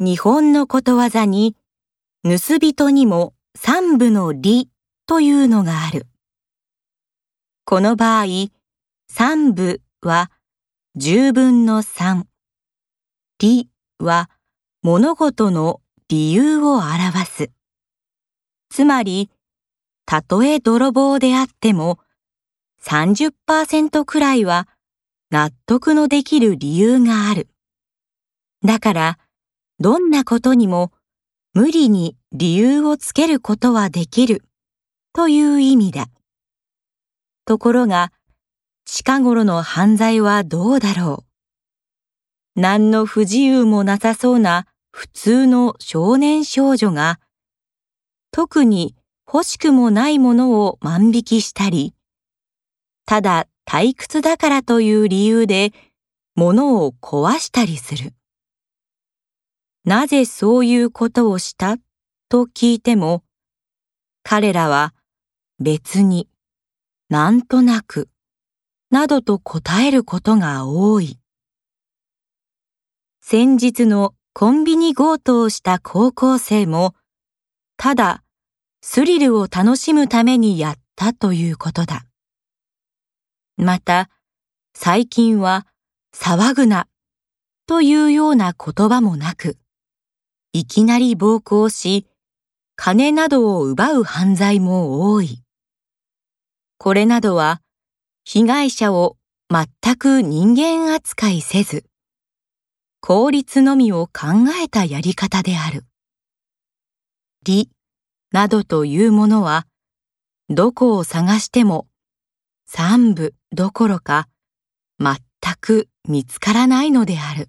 日本のことわざに、盗人にも三部の理というのがある。この場合、三部は十分の三。理は物事の理由を表す。つまり、たとえ泥棒であっても、30%くらいは納得のできる理由がある。だから、どんなことにも無理に理由をつけることはできるという意味だ。ところが、近頃の犯罪はどうだろう。何の不自由もなさそうな普通の少年少女が、特に欲しくもないものを万引きしたり、ただ退屈だからという理由で物を壊したりする。なぜそういうことをした？と聞いても、彼らは別に、なんとなく、などと答えることが多い。先日のコンビニ強盗をした高校生も、ただスリルを楽しむためにやったということだ。また、最近は騒ぐなというような言葉もなく、いきなり暴行し、金などを奪う犯罪も多い。これなどは、被害者を全く人間扱いせず、効率のみを考えたやり方である。理などというものは、どこを探しても三部どころか全く見つからないのである。